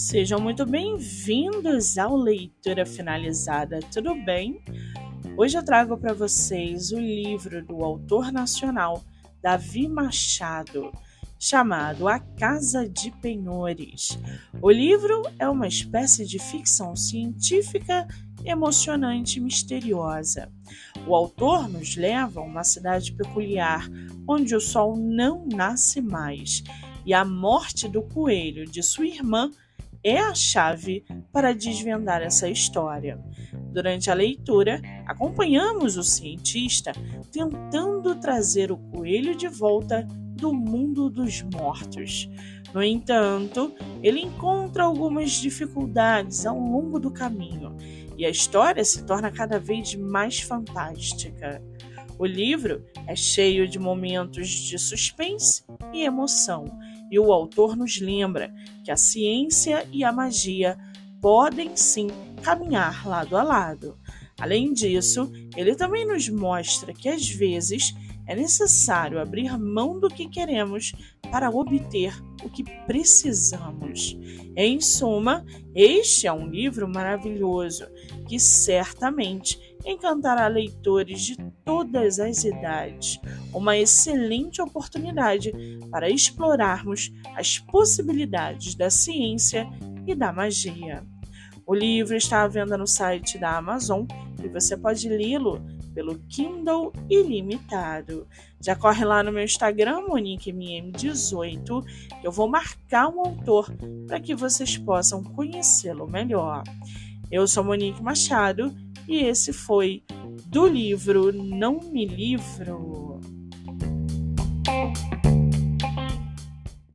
Sejam muito bem-vindos ao Leitura Finalizada, tudo bem? Hoje eu trago para vocês o livro do autor nacional Davi Machado, chamado A Casa de Penhores. O livro é uma espécie de ficção científica emocionante e misteriosa. O autor nos leva a uma cidade peculiar, onde o sol não nasce mais, e a morte do coelho de sua irmã é a chave para desvendar essa história. Durante a leitura, acompanhamos o cientista tentando trazer o coelho de volta do mundo dos mortos. No entanto, ele encontra algumas dificuldades ao longo do caminho e a história se torna cada vez mais fantástica. O livro é cheio de momentos de suspense e emoção, e o autor nos lembra que a ciência e a magia podem sim caminhar lado a lado. Além disso, ele também nos mostra que às vezes é necessário abrir mão do que queremos para obter o que precisamos. Em suma, este é um livro maravilhoso que certamente encantará leitores de todas as idades. Uma excelente oportunidade para explorarmos as possibilidades da ciência e da magia. O livro está à venda no site da Amazon e você pode lê-lo pelo Kindle Ilimitado. Já corre lá no meu Instagram, MoniqueMM18, que eu vou marcar um autor para que vocês possam conhecê-lo melhor. Eu sou Monique Machado e esse foi do livro Não Me Livro.